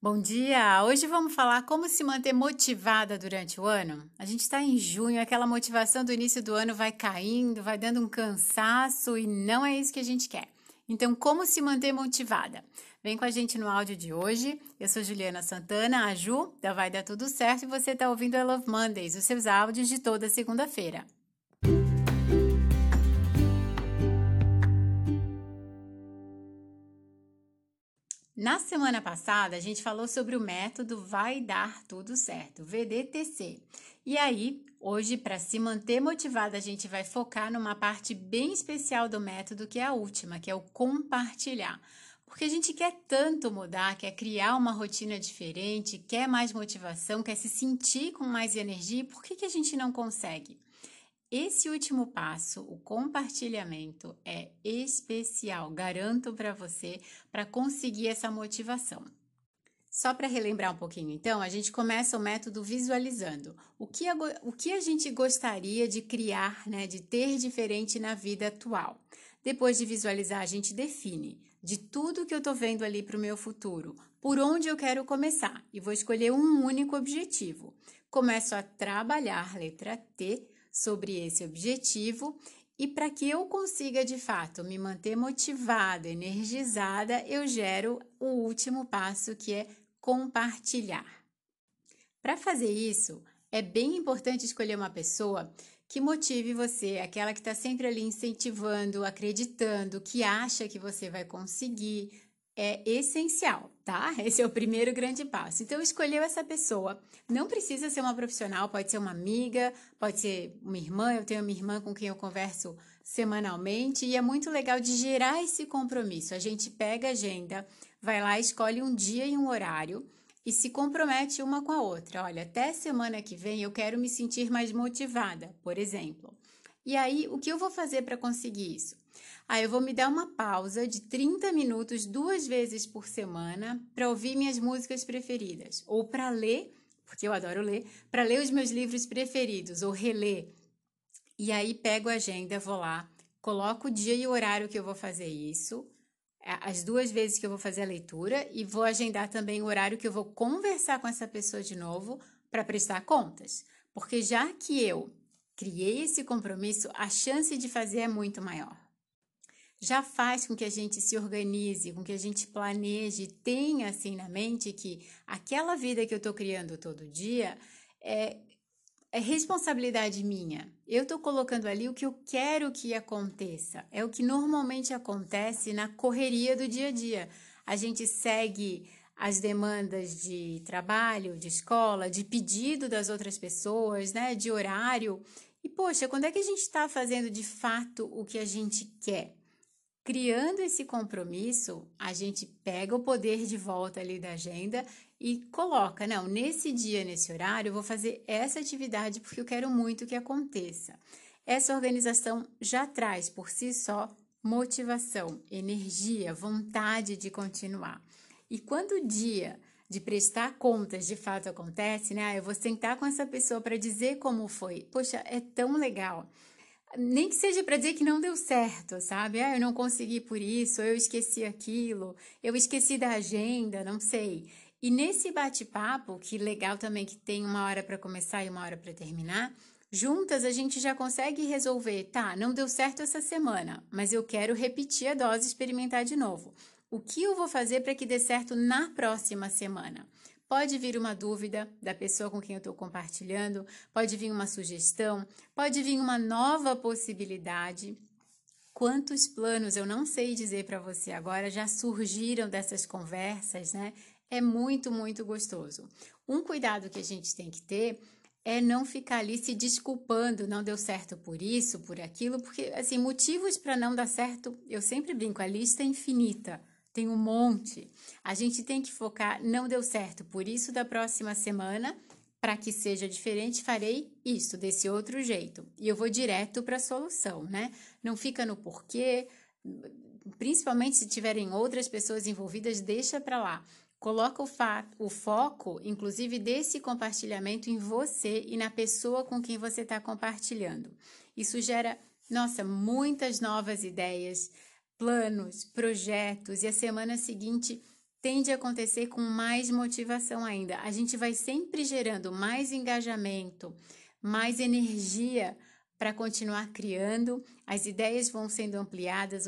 Bom dia! Hoje vamos falar como se manter motivada durante o ano. A gente está em junho, aquela motivação do início do ano vai caindo, vai dando um cansaço e não é isso que a gente quer. Então, como se manter motivada? Vem com a gente no áudio de hoje. Eu sou Juliana Santana, a Ju, da Vai Dar Tudo Certo, e você está ouvindo a Love Mondays, os seus áudios de toda segunda-feira. Na semana passada, a gente falou sobre o método Vai Dar Tudo Certo, VDTC. E aí, hoje, para se manter motivada, a gente vai focar numa parte bem especial do método, que é a última, que é o compartilhar. Porque a gente quer tanto mudar, quer criar uma rotina diferente, quer mais motivação, quer se sentir com mais energia, por que, que a gente não consegue? Esse último passo, o compartilhamento, é especial, garanto para você, para conseguir essa motivação. Só para relembrar um pouquinho, então, a gente começa o método visualizando. O que, a, o que a gente gostaria de criar, né, de ter diferente na vida atual? Depois de visualizar, a gente define de tudo que eu estou vendo ali para o meu futuro, por onde eu quero começar e vou escolher um único objetivo. Começo a trabalhar, letra T, sobre esse objetivo e para que eu consiga de fato me manter motivada, energizada, eu gero o último passo que é compartilhar. Para fazer isso, é bem importante escolher uma pessoa que motive você, aquela que está sempre ali incentivando, acreditando, que acha que você vai conseguir, é essencial, tá? Esse é o primeiro grande passo. Então, escolheu essa pessoa. Não precisa ser uma profissional, pode ser uma amiga, pode ser uma irmã. Eu tenho uma irmã com quem eu converso semanalmente e é muito legal de gerar esse compromisso. A gente pega a agenda, vai lá, escolhe um dia e um horário e se compromete uma com a outra. Olha, até semana que vem eu quero me sentir mais motivada, por exemplo. E aí, o que eu vou fazer para conseguir isso? Aí eu vou me dar uma pausa de 30 minutos duas vezes por semana para ouvir minhas músicas preferidas ou para ler, porque eu adoro ler, para ler os meus livros preferidos ou reler. E aí pego a agenda, vou lá, coloco o dia e o horário que eu vou fazer isso, as duas vezes que eu vou fazer a leitura e vou agendar também o horário que eu vou conversar com essa pessoa de novo para prestar contas. Porque já que eu criei esse compromisso, a chance de fazer é muito maior já faz com que a gente se organize, com que a gente planeje, tenha assim na mente que aquela vida que eu estou criando todo dia é, é responsabilidade minha. Eu estou colocando ali o que eu quero que aconteça. É o que normalmente acontece na correria do dia a dia. A gente segue as demandas de trabalho, de escola, de pedido das outras pessoas, né, de horário. E poxa, quando é que a gente está fazendo de fato o que a gente quer? Criando esse compromisso, a gente pega o poder de volta ali da agenda e coloca, não, nesse dia, nesse horário, eu vou fazer essa atividade porque eu quero muito que aconteça. Essa organização já traz por si só motivação, energia, vontade de continuar. E quando o dia de prestar contas de fato acontece, né? Ah, eu vou sentar com essa pessoa para dizer como foi. Poxa, é tão legal nem que seja para dizer que não deu certo, sabe? Ah, eu não consegui por isso, eu esqueci aquilo, eu esqueci da agenda, não sei. E nesse bate-papo, que legal também que tem uma hora para começar e uma hora para terminar, juntas a gente já consegue resolver, tá, não deu certo essa semana, mas eu quero repetir a dose e experimentar de novo. O que eu vou fazer para que dê certo na próxima semana? Pode vir uma dúvida da pessoa com quem eu estou compartilhando, pode vir uma sugestão, pode vir uma nova possibilidade. Quantos planos eu não sei dizer para você agora já surgiram dessas conversas, né? É muito, muito gostoso. Um cuidado que a gente tem que ter é não ficar ali se desculpando, não deu certo por isso, por aquilo, porque assim, motivos para não dar certo, eu sempre brinco, a lista é infinita tem um monte. A gente tem que focar, não deu certo, por isso da próxima semana, para que seja diferente, farei isso desse outro jeito. E eu vou direto para a solução, né? Não fica no porquê, principalmente se tiverem outras pessoas envolvidas, deixa para lá. Coloca o, o foco, inclusive, desse compartilhamento em você e na pessoa com quem você está compartilhando. Isso gera, nossa, muitas novas ideias, planos, projetos e a semana seguinte tende a acontecer com mais motivação ainda. A gente vai sempre gerando mais engajamento, mais energia para continuar criando, as ideias vão sendo ampliadas,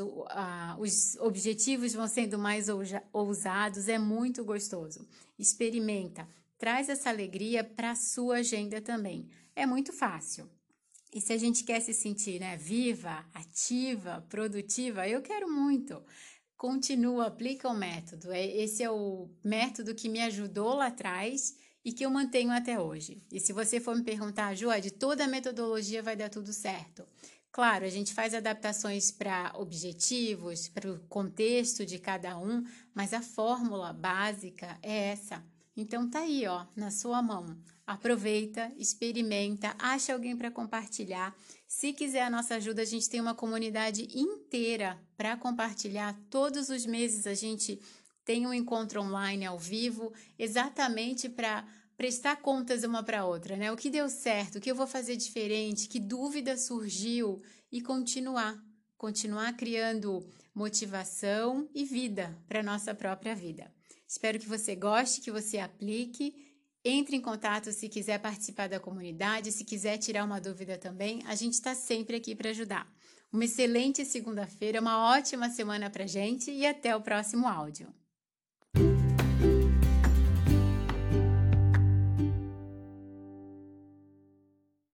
os objetivos vão sendo mais ousados, é muito gostoso. Experimenta, traz essa alegria para a sua agenda também. É muito fácil. E se a gente quer se sentir né, viva, ativa, produtiva, eu quero muito. Continua, aplica o método. É, esse é o método que me ajudou lá atrás e que eu mantenho até hoje. E se você for me perguntar, Joade, toda a metodologia vai dar tudo certo? Claro, a gente faz adaptações para objetivos, para o contexto de cada um, mas a fórmula básica é essa. Então tá aí, ó, na sua mão. Aproveita, experimenta, acha alguém para compartilhar. Se quiser a nossa ajuda, a gente tem uma comunidade inteira para compartilhar. Todos os meses a gente tem um encontro online ao vivo, exatamente para prestar contas uma para outra, né? O que deu certo, o que eu vou fazer diferente, que dúvida surgiu e continuar, continuar criando motivação e vida para nossa própria vida. Espero que você goste, que você aplique. Entre em contato se quiser participar da comunidade, se quiser tirar uma dúvida também, a gente está sempre aqui para ajudar. Uma excelente segunda-feira, uma ótima semana para gente e até o próximo áudio.